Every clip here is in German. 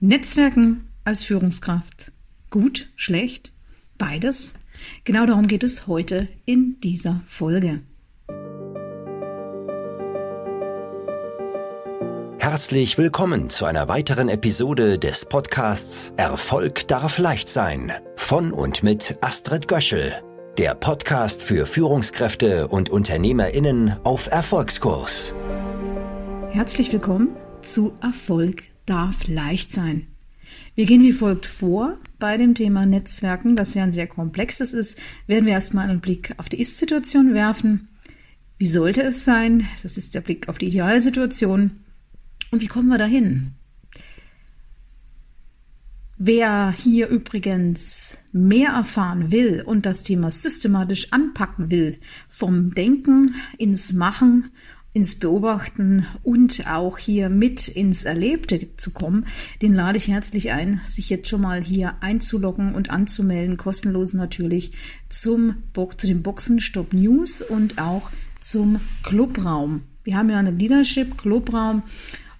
Netzwerken als Führungskraft. Gut, schlecht, beides. Genau darum geht es heute in dieser Folge. Herzlich willkommen zu einer weiteren Episode des Podcasts Erfolg darf leicht sein von und mit Astrid Göschel, der Podcast für Führungskräfte und Unternehmerinnen auf Erfolgskurs. Herzlich willkommen zu Erfolg darf leicht sein. Wir gehen wie folgt vor. Bei dem Thema Netzwerken, das ja ein sehr komplexes ist, werden wir erstmal einen Blick auf die Ist-Situation werfen. Wie sollte es sein? Das ist der Blick auf die Idealsituation. Und wie kommen wir dahin? Wer hier übrigens mehr erfahren will und das Thema systematisch anpacken will, vom Denken ins Machen ins Beobachten und auch hier mit ins Erlebte zu kommen, den lade ich herzlich ein, sich jetzt schon mal hier einzuloggen und anzumelden, kostenlos natürlich, zum, zu dem Boxenstopp News und auch zum Clubraum. Wir haben ja einen Leadership Clubraum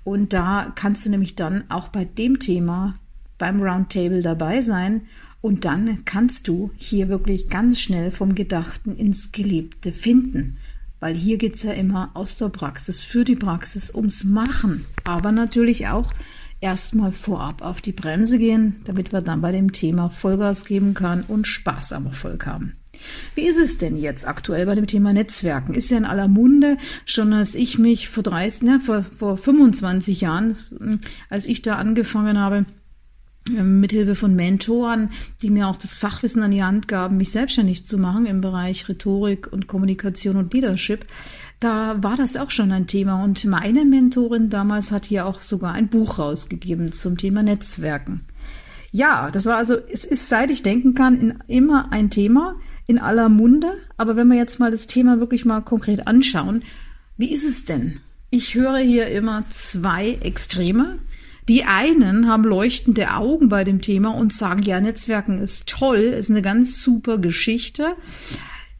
und da kannst du nämlich dann auch bei dem Thema beim Roundtable dabei sein und dann kannst du hier wirklich ganz schnell vom Gedachten ins Gelebte finden weil hier geht es ja immer aus der Praxis für die Praxis ums Machen, aber natürlich auch erstmal vorab auf die Bremse gehen, damit wir dann bei dem Thema Vollgas geben können und Spaß am Erfolg haben. Wie ist es denn jetzt aktuell bei dem Thema Netzwerken? Ist ja in aller Munde, schon als ich mich vor 30, ne, vor, vor 25 Jahren, als ich da angefangen habe, mithilfe von Mentoren, die mir auch das Fachwissen an die Hand gaben, mich selbstständig zu machen im Bereich Rhetorik und Kommunikation und Leadership. Da war das auch schon ein Thema und meine Mentorin damals hat hier auch sogar ein Buch rausgegeben zum Thema Netzwerken. Ja, das war also, es ist seit ich denken kann, in, immer ein Thema in aller Munde. Aber wenn wir jetzt mal das Thema wirklich mal konkret anschauen, wie ist es denn? Ich höre hier immer zwei Extreme. Die einen haben leuchtende Augen bei dem Thema und sagen, ja, Netzwerken ist toll, ist eine ganz super Geschichte.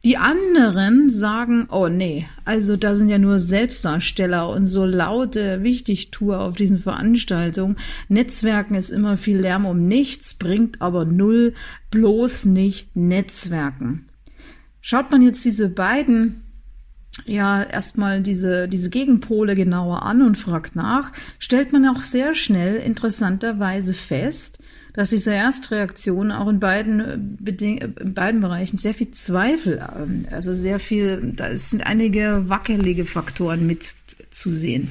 Die anderen sagen, oh nee, also da sind ja nur Selbstdarsteller und so laute Wichtigtour auf diesen Veranstaltungen. Netzwerken ist immer viel Lärm um nichts, bringt aber null, bloß nicht Netzwerken. Schaut man jetzt diese beiden ja erstmal diese, diese Gegenpole genauer an und fragt nach, stellt man auch sehr schnell interessanterweise fest, dass diese Erstreaktion auch in beiden, in beiden Bereichen sehr viel Zweifel, ähm, also sehr viel, da sind einige wackelige Faktoren mit zu sehen.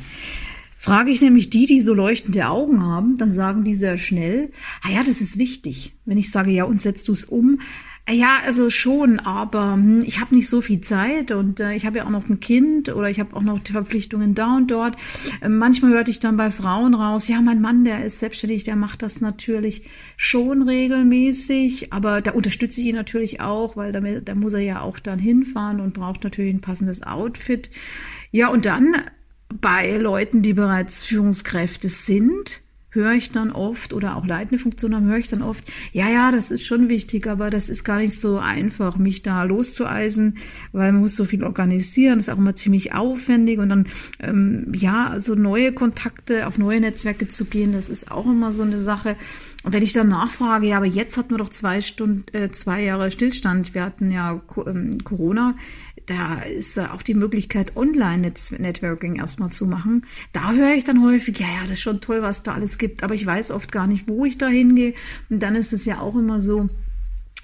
Frage ich nämlich die, die so leuchtende Augen haben, dann sagen die sehr schnell, ah ja, das ist wichtig. Wenn ich sage, ja, und setzt du es um, ja, also schon, aber hm, ich habe nicht so viel Zeit und äh, ich habe ja auch noch ein Kind oder ich habe auch noch die Verpflichtungen da und dort. Äh, manchmal hörte ich dann bei Frauen raus, ja, mein Mann, der ist selbstständig, der macht das natürlich schon regelmäßig, aber da unterstütze ich ihn natürlich auch, weil damit, da muss er ja auch dann hinfahren und braucht natürlich ein passendes Outfit. Ja, und dann bei Leuten, die bereits Führungskräfte sind, höre ich dann oft oder auch leitende Funktion haben, höre ich dann oft, ja, ja, das ist schon wichtig, aber das ist gar nicht so einfach, mich da loszueisen, weil man muss so viel organisieren, das ist auch immer ziemlich aufwendig und dann, ähm, ja, so neue Kontakte auf neue Netzwerke zu gehen, das ist auch immer so eine Sache. Und wenn ich dann nachfrage, ja, aber jetzt hatten wir doch zwei Stunden, äh, zwei Jahre Stillstand, wir hatten ja ähm, Corona, da ist auch die Möglichkeit, Online-Networking erstmal zu machen. Da höre ich dann häufig, ja, ja, das ist schon toll, was da alles gibt, aber ich weiß oft gar nicht, wo ich da hingehe. Und dann ist es ja auch immer so,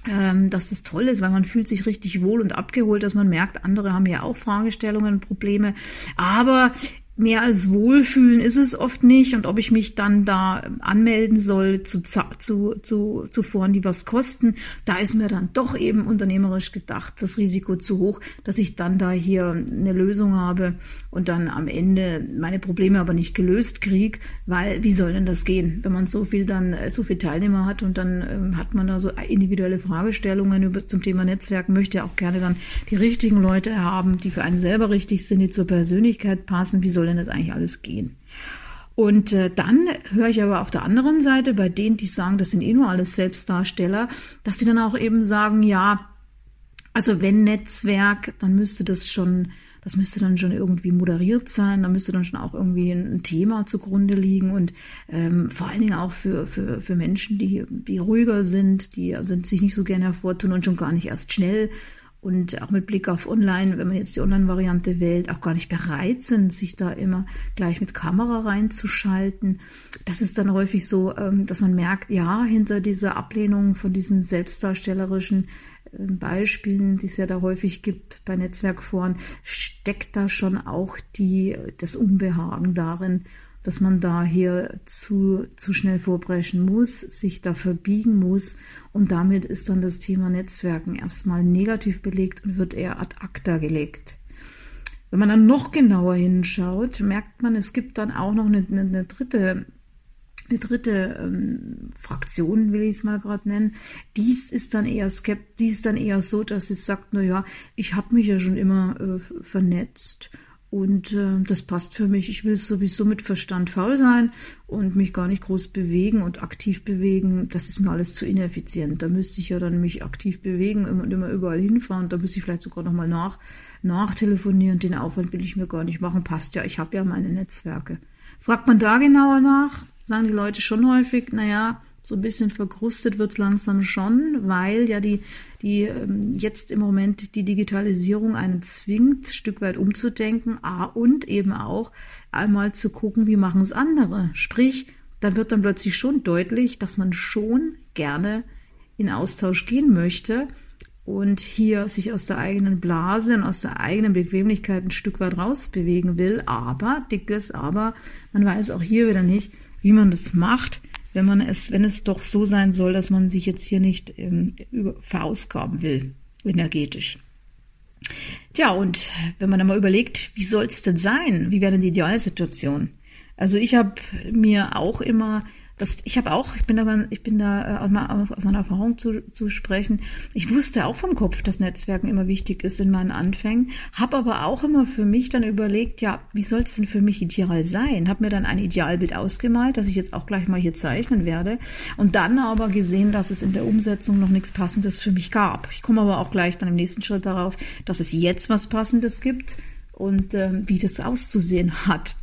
ähm, dass es toll ist, weil man fühlt sich richtig wohl und abgeholt, dass man merkt, andere haben ja auch Fragestellungen, Probleme. Aber mehr als Wohlfühlen ist es oft nicht. Und ob ich mich dann da anmelden soll zu, zu, zu, zu Foren, die was kosten, da ist mir dann doch eben unternehmerisch gedacht, das Risiko zu hoch, dass ich dann da hier eine Lösung habe und dann am Ende meine Probleme aber nicht gelöst kriege, weil wie soll denn das gehen, wenn man so viel dann, so viel Teilnehmer hat und dann ähm, hat man da so individuelle Fragestellungen über, zum Thema Netzwerk, möchte ja auch gerne dann die richtigen Leute haben, die für einen selber richtig sind, die zur Persönlichkeit passen, wie soll soll denn das eigentlich alles gehen? Und äh, dann höre ich aber auf der anderen Seite bei denen, die sagen, das sind eh nur alles Selbstdarsteller, dass sie dann auch eben sagen, ja, also wenn Netzwerk, dann müsste das schon das müsste dann schon irgendwie moderiert sein, da müsste dann schon auch irgendwie ein, Thema zugrunde liegen und ähm, vor allen Dingen auch für, für, für Menschen, die, die ruhiger sind, die sind sich nicht so gerne hervortun und schon gar nicht erst schnell und auch mit Blick auf Online, wenn man jetzt die Online-Variante wählt, auch gar nicht bereit sind, sich da immer gleich mit Kamera reinzuschalten. Das ist dann häufig so, ähm, dass man merkt, ja, hinter dieser Ablehnung von diesen selbstdarstellerischen ähm, Beispielen, die es ja da häufig gibt bei Netzwerkforen, steckt da schon auch die, das Unbehagen darin, dass man da hier zu, zu schnell vorbrechen muss, sich da verbiegen muss. Und damit ist dann das Thema Netzwerken erstmal negativ belegt und wird eher ad acta gelegt. Wenn man dann noch genauer hinschaut, merkt man, es gibt dann auch noch eine, eine, eine dritte eine dritte ähm, Fraktion, will ich es mal gerade nennen, dies ist dann eher skeptisch, dies ist dann eher so, dass sie sagt, na ja, ich habe mich ja schon immer äh, vernetzt und äh, das passt für mich. Ich will sowieso mit Verstand faul sein und mich gar nicht groß bewegen und aktiv bewegen. Das ist mir alles zu ineffizient. Da müsste ich ja dann mich aktiv bewegen und immer überall hinfahren. Da müsste ich vielleicht sogar nochmal nach, nachtelefonieren. Den Aufwand will ich mir gar nicht machen. Passt ja, ich habe ja meine Netzwerke. Fragt man da genauer nach, sagen die Leute schon häufig, naja, so ein bisschen verkrustet wird's langsam schon, weil ja die, die ähm, jetzt im Moment die Digitalisierung einen zwingt, ein Stück weit umzudenken, und eben auch einmal zu gucken, wie machen es andere. Sprich, da wird dann plötzlich schon deutlich, dass man schon gerne in Austausch gehen möchte und hier sich aus der eigenen Blase und aus der eigenen Bequemlichkeit ein Stück weit rausbewegen will. Aber, dickes Aber, man weiß auch hier wieder nicht, wie man das macht wenn man es, wenn es doch so sein soll, dass man sich jetzt hier nicht ähm, verausgaben will, energetisch. Tja, und wenn man dann mal überlegt, wie soll es denn sein? Wie wäre denn die Idealsituation? Also ich habe mir auch immer das, ich habe auch, ich bin da, ich bin da äh, aus meiner Erfahrung zu, zu sprechen. Ich wusste auch vom Kopf, dass Netzwerken immer wichtig ist in meinen Anfängen, habe aber auch immer für mich dann überlegt, ja, wie soll es denn für mich ideal sein? Habe mir dann ein Idealbild ausgemalt, das ich jetzt auch gleich mal hier zeichnen werde und dann aber gesehen, dass es in der Umsetzung noch nichts Passendes für mich gab. Ich komme aber auch gleich dann im nächsten Schritt darauf, dass es jetzt was Passendes gibt und äh, wie das auszusehen hat.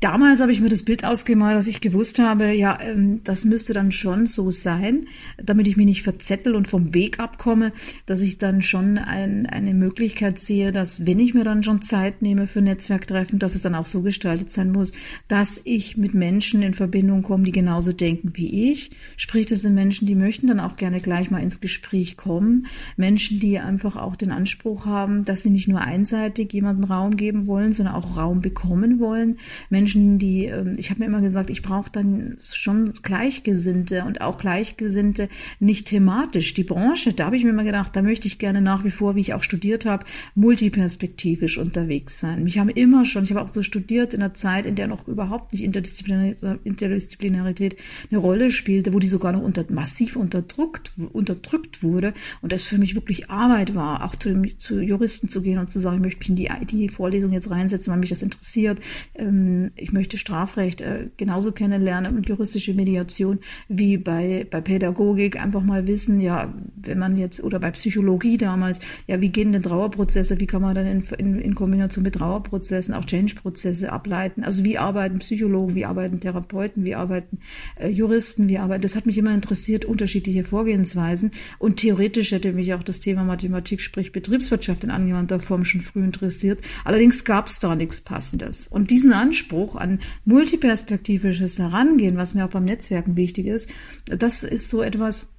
Damals habe ich mir das Bild ausgemalt, dass ich gewusst habe, ja, ähm, das müsste dann schon so sein, damit ich mich nicht verzettel und vom Weg abkomme, dass ich dann schon ein, eine Möglichkeit sehe, dass wenn ich mir dann schon Zeit nehme für Netzwerktreffen, dass es dann auch so gestaltet sein muss, dass ich mit Menschen in Verbindung komme, die genauso denken wie ich. Sprich, das sind Menschen, die möchten dann auch gerne gleich mal ins Gespräch kommen. Menschen, die einfach auch den Anspruch haben, dass sie nicht nur einseitig jemanden Raum geben wollen, sondern auch Raum bekommen wollen. Menschen, Menschen, die, ähm, ich habe mir immer gesagt, ich brauche dann schon Gleichgesinnte und auch Gleichgesinnte nicht thematisch. Die Branche, da habe ich mir immer gedacht, da möchte ich gerne nach wie vor, wie ich auch studiert habe, multiperspektivisch unterwegs sein. Mich haben immer schon, ich habe auch so studiert in einer Zeit, in der noch überhaupt nicht Interdisziplinarität eine Rolle spielte, wo die sogar noch unter, massiv unterdrückt, unterdrückt wurde und das für mich wirklich Arbeit war, auch zu, zu Juristen zu gehen und zu sagen, ich möchte mich in die, die Vorlesung jetzt reinsetzen, weil mich das interessiert. Ähm, ich möchte Strafrecht äh, genauso kennenlernen und juristische Mediation wie bei, bei Pädagogik einfach mal wissen, ja, wenn man jetzt, oder bei Psychologie damals, ja, wie gehen denn Trauerprozesse, wie kann man dann in, in, in Kombination mit Trauerprozessen auch Change-Prozesse ableiten? Also wie arbeiten Psychologen, wie arbeiten Therapeuten, wie arbeiten äh, Juristen, wie arbeiten, das hat mich immer interessiert, unterschiedliche Vorgehensweisen und theoretisch hätte mich auch das Thema Mathematik, sprich Betriebswirtschaft in angewandter Form schon früh interessiert. Allerdings gab es da nichts Passendes. Und diesen Anspruch Anspruch an multiperspektivisches Herangehen, was mir auch beim Netzwerken wichtig ist, das ist so etwas,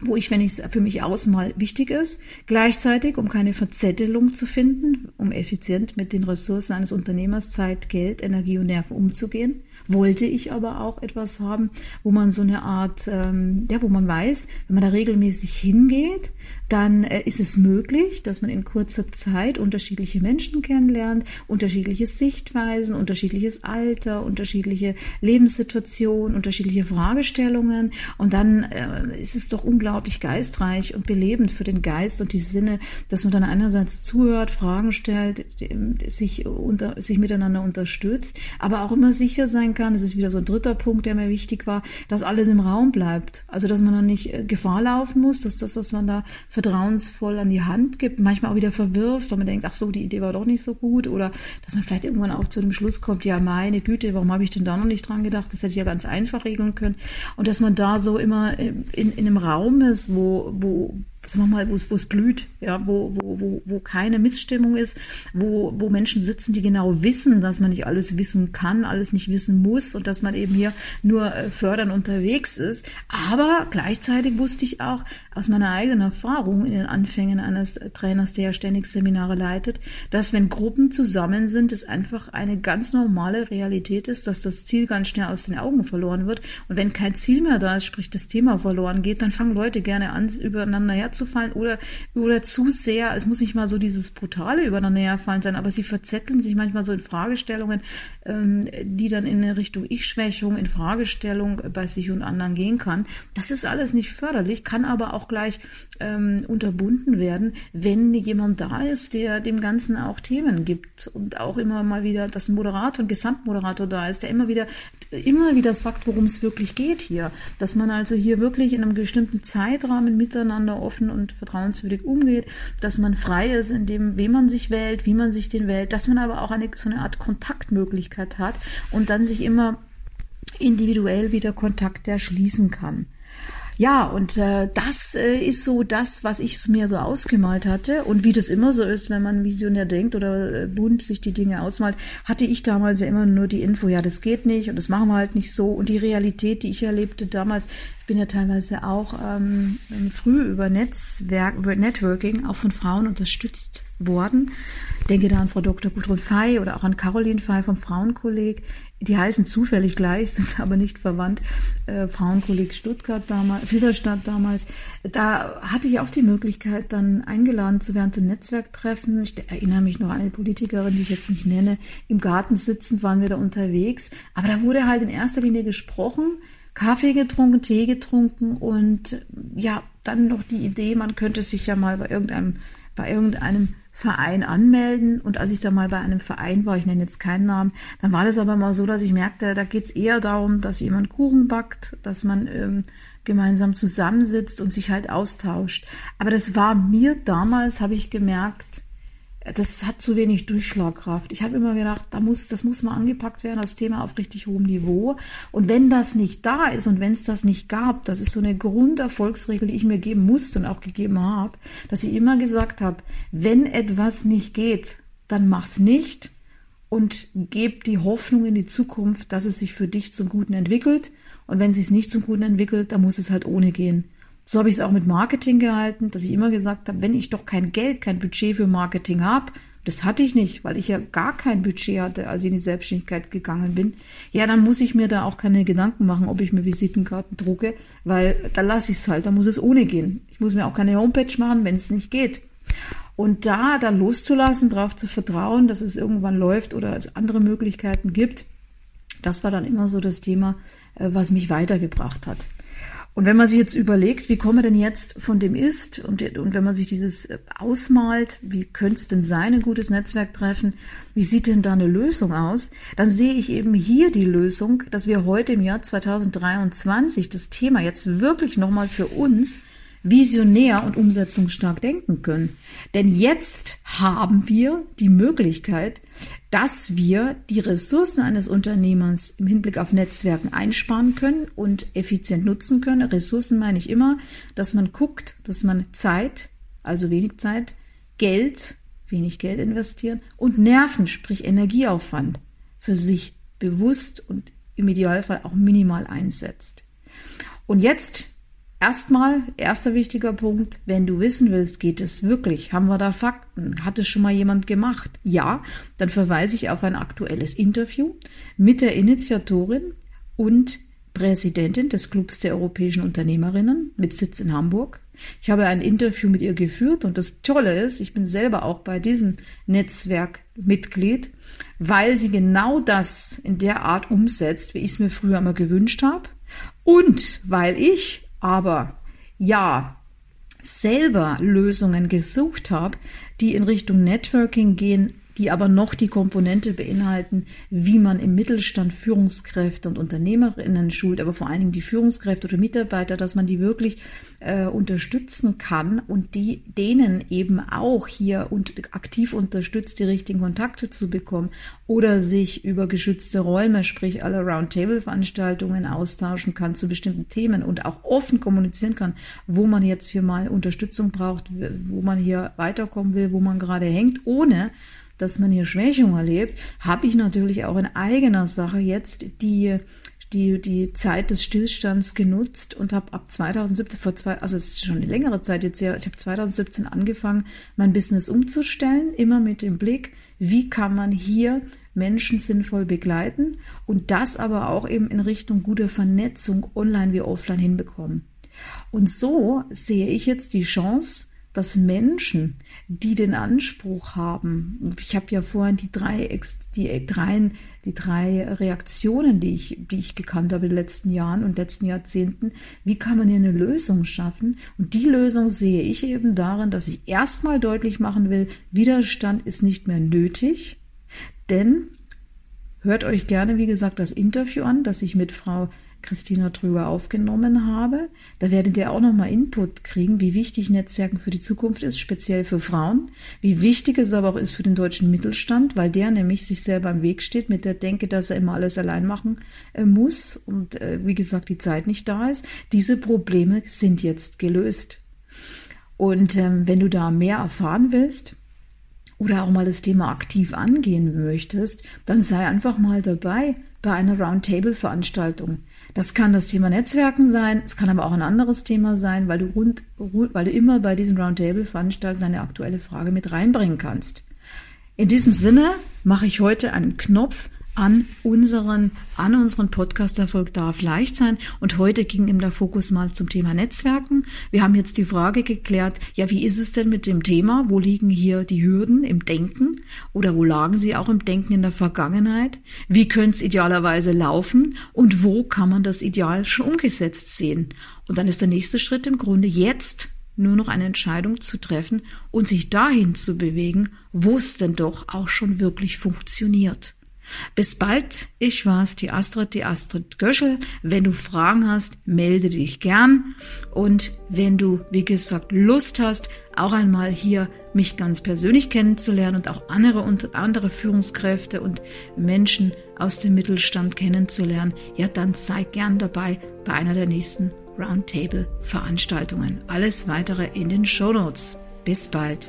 wo ich, wenn ich es für mich ausmal, wichtig ist, gleichzeitig, um keine Verzettelung zu finden, um effizient mit den Ressourcen eines Unternehmers, Zeit, Geld, Energie und Nerven umzugehen, wollte ich aber auch etwas haben, wo man so eine Art, ähm, ja, wo man weiß, wenn man da regelmäßig hingeht, dann äh, ist es möglich, dass man in kurzer Zeit unterschiedliche Menschen kennenlernt, unterschiedliche Sichtweisen, unterschiedliches Alter, unterschiedliche Lebenssituationen, unterschiedliche Fragestellungen. Und dann äh, ist es doch unglaublich geistreich und belebend für den Geist und die Sinne, dass man dann einerseits zuhört, Fragen stellt, sich, unter, sich miteinander unterstützt, aber auch immer sicher sein kann. Das ist wieder so ein dritter Punkt, der mir wichtig war, dass alles im Raum bleibt. Also, dass man dann nicht äh, Gefahr laufen muss, dass das, was man da vertrauensvoll an die Hand gibt, manchmal auch wieder verwirft, weil man denkt, ach so, die Idee war doch nicht so gut. Oder dass man vielleicht irgendwann auch zu dem Schluss kommt, ja, meine Güte, warum habe ich denn da noch nicht dran gedacht? Das hätte ich ja ganz einfach regeln können. Und dass man da so immer in, in einem Raum ist, wo, wo, sagen wir mal, wo es, blüht, ja, wo, wo, wo, wo keine Missstimmung ist, wo, wo Menschen sitzen, die genau wissen, dass man nicht alles wissen kann, alles nicht wissen muss und dass man eben hier nur äh, fördern unterwegs ist. Aber gleichzeitig wusste ich auch aus meiner eigenen Erfahrung in den Anfängen eines Trainers, der ja ständig Seminare leitet, dass wenn Gruppen zusammen sind, es einfach eine ganz normale Realität ist, dass das Ziel ganz schnell aus den Augen verloren wird. Und wenn kein Ziel mehr da ist, sprich das Thema verloren geht, dann fangen Leute gerne an, übereinander her herzufallen oder, oder zu sehr, es muss nicht mal so dieses brutale übereinander herfallen sein, aber sie verzetteln sich manchmal so in Fragestellungen, die dann in eine Richtung Ich-Schwächung, in Fragestellung bei sich und anderen gehen kann. Das ist alles nicht förderlich, kann aber auch gleich ähm, unterbunden werden, wenn jemand da ist, der dem Ganzen auch Themen gibt und auch immer mal wieder, ein Moderator, ein Gesamtmoderator da ist, der immer wieder, immer wieder sagt, worum es wirklich geht hier. Dass man also hier wirklich in einem bestimmten Zeitrahmen miteinander offen offen und vertrauenswürdig umgeht, dass man frei ist in dem, wem man sich wählt, wie man sich den wählt, dass man aber auch eine, so eine Art Kontaktmöglichkeit hat und dann sich immer individuell wieder Kontakt erschließen kann. Ja, und äh, das äh, ist so das, was ich mir so ausgemalt hatte. Und wie das immer so ist, wenn man visionär denkt oder äh, bunt sich die Dinge ausmalt, hatte ich damals ja immer nur die Info, ja, das geht nicht und das machen wir halt nicht so. Und die Realität, die ich erlebte damals, ich bin ja teilweise auch ähm, früh über Netzwerk, über Networking auch von Frauen unterstützt worden. Denke da an Frau Dr. Gudrun Fey oder auch an Caroline Fey vom Frauenkolleg die heißen zufällig gleich, sind aber nicht verwandt. Äh, Frauenkolleg Stuttgart damals, Filderstadt damals. Da hatte ich auch die Möglichkeit, dann eingeladen zu werden zu Netzwerktreffen. Ich erinnere mich noch an eine Politikerin, die ich jetzt nicht nenne. Im Garten sitzend waren wir da unterwegs. Aber da wurde halt in erster Linie gesprochen, Kaffee getrunken, Tee getrunken und ja, dann noch die Idee, man könnte sich ja mal bei irgendeinem, bei irgendeinem Verein anmelden. Und als ich da mal bei einem Verein war, ich nenne jetzt keinen Namen, dann war das aber mal so, dass ich merkte, da geht es eher darum, dass jemand Kuchen backt, dass man ähm, gemeinsam zusammensitzt und sich halt austauscht. Aber das war mir damals, habe ich gemerkt, das hat zu wenig Durchschlagkraft. Ich habe immer gedacht, da muss, das muss mal angepackt werden, das Thema auf richtig hohem Niveau. Und wenn das nicht da ist und wenn es das nicht gab, das ist so eine Grunderfolgsregel, die ich mir geben musste und auch gegeben habe, dass ich immer gesagt habe, wenn etwas nicht geht, dann mach's nicht und geb die Hoffnung in die Zukunft, dass es sich für dich zum Guten entwickelt. Und wenn es sich nicht zum Guten entwickelt, dann muss es halt ohne gehen. So habe ich es auch mit Marketing gehalten, dass ich immer gesagt habe, wenn ich doch kein Geld, kein Budget für Marketing habe, das hatte ich nicht, weil ich ja gar kein Budget hatte, als ich in die Selbstständigkeit gegangen bin. Ja, dann muss ich mir da auch keine Gedanken machen, ob ich mir Visitenkarten drucke, weil da lasse ich es halt, da muss es ohne gehen. Ich muss mir auch keine Homepage machen, wenn es nicht geht. Und da dann loszulassen, darauf zu vertrauen, dass es irgendwann läuft oder es andere Möglichkeiten gibt, das war dann immer so das Thema, äh, was mich weitergebracht hat. Und wenn man sich jetzt überlegt, wie kommen wir denn jetzt von dem Ist und, und wenn man sich dieses äh, ausmalt, wie könnte es denn sein, ein gutes Netzwerk treffen, wie sieht denn da eine Lösung aus, dann sehe ich eben hier die Lösung, dass wir heute im Jahr 2023 das Thema jetzt wirklich nochmal für uns visionär und umsetzungsstark denken können. Denn jetzt haben wir die Möglichkeit, dass wir die Ressourcen eines Unternehmers im Hinblick auf Netzwerken einsparen können und effizient nutzen können. Ressourcen meine ich immer, dass man guckt, dass man Zeit, also wenig Zeit, Geld, wenig Geld investieren und Nerven, sprich Energieaufwand für sich bewusst und im Idealfall auch minimal einsetzt. Und jetzt Erstmal, erster wichtiger Punkt, wenn du wissen willst, geht es wirklich? Haben wir da Fakten? Hat es schon mal jemand gemacht? Ja, dann verweise ich auf ein aktuelles Interview mit der Initiatorin und Präsidentin des Clubs der europäischen Unternehmerinnen mit Sitz in Hamburg. Ich habe ein Interview mit ihr geführt und das Tolle ist, ich bin selber auch bei diesem Netzwerk Mitglied, weil sie genau das in der Art umsetzt, wie ich es mir früher immer gewünscht habe und weil ich aber ja, selber Lösungen gesucht habe, die in Richtung Networking gehen, die aber noch die Komponente beinhalten, wie man im Mittelstand Führungskräfte und Unternehmerinnen schult, aber vor allen Dingen die Führungskräfte oder Mitarbeiter, dass man die wirklich äh, unterstützen kann und die denen eben auch hier und aktiv unterstützt, die richtigen Kontakte zu bekommen oder sich über geschützte Räume, sprich alle Roundtable-Veranstaltungen austauschen kann zu bestimmten Themen und auch offen kommunizieren kann, wo man jetzt hier mal Unterstützung braucht, wo man hier weiterkommen will, wo man gerade hängt, ohne dass man hier Schwächung erlebt, habe ich natürlich auch in eigener Sache jetzt die die, die Zeit des Stillstands genutzt und habe ab 2017, vor zwei, also es ist schon eine längere Zeit jetzt ja, ich habe 2017 angefangen, mein Business umzustellen, immer mit dem Blick, wie kann man hier Menschen sinnvoll begleiten und das aber auch eben in Richtung guter Vernetzung online wie offline hinbekommen. Und so sehe ich jetzt die Chance, dass Menschen, die den Anspruch haben, ich habe ja vorhin die drei, die drei, die drei Reaktionen, die ich, die ich gekannt habe in den letzten Jahren und letzten Jahrzehnten, wie kann man hier eine Lösung schaffen? Und die Lösung sehe ich eben darin, dass ich erstmal deutlich machen will, Widerstand ist nicht mehr nötig, denn hört euch gerne, wie gesagt, das Interview an, das ich mit Frau Christina Trüger aufgenommen habe. Da werdet ihr auch nochmal Input kriegen, wie wichtig Netzwerken für die Zukunft ist, speziell für Frauen, wie wichtig es aber auch ist für den deutschen Mittelstand, weil der nämlich sich selber im Weg steht mit der Denke, dass er immer alles allein machen äh, muss und äh, wie gesagt die Zeit nicht da ist. Diese Probleme sind jetzt gelöst. Und ähm, wenn du da mehr erfahren willst, oder auch mal das Thema aktiv angehen möchtest, dann sei einfach mal dabei bei einer Roundtable-Veranstaltung. Das kann das Thema Netzwerken sein, es kann aber auch ein anderes Thema sein, weil du, rund, weil du immer bei diesen Roundtable-Veranstaltungen eine aktuelle Frage mit reinbringen kannst. In diesem Sinne mache ich heute einen Knopf an unseren, an unseren Podcast Erfolg darf leicht sein. Und heute ging ihm der Fokus mal zum Thema Netzwerken. Wir haben jetzt die Frage geklärt, ja, wie ist es denn mit dem Thema? Wo liegen hier die Hürden im Denken? Oder wo lagen sie auch im Denken in der Vergangenheit? Wie könnte es idealerweise laufen? Und wo kann man das Ideal schon umgesetzt sehen? Und dann ist der nächste Schritt im Grunde jetzt nur noch eine Entscheidung zu treffen und sich dahin zu bewegen, wo es denn doch auch schon wirklich funktioniert. Bis bald. Ich war's, die Astrid, die Astrid Göschel. Wenn du Fragen hast, melde dich gern. Und wenn du, wie gesagt, Lust hast, auch einmal hier mich ganz persönlich kennenzulernen und auch andere und andere Führungskräfte und Menschen aus dem Mittelstand kennenzulernen, ja, dann sei gern dabei bei einer der nächsten Roundtable Veranstaltungen. Alles weitere in den Show Notes. Bis bald.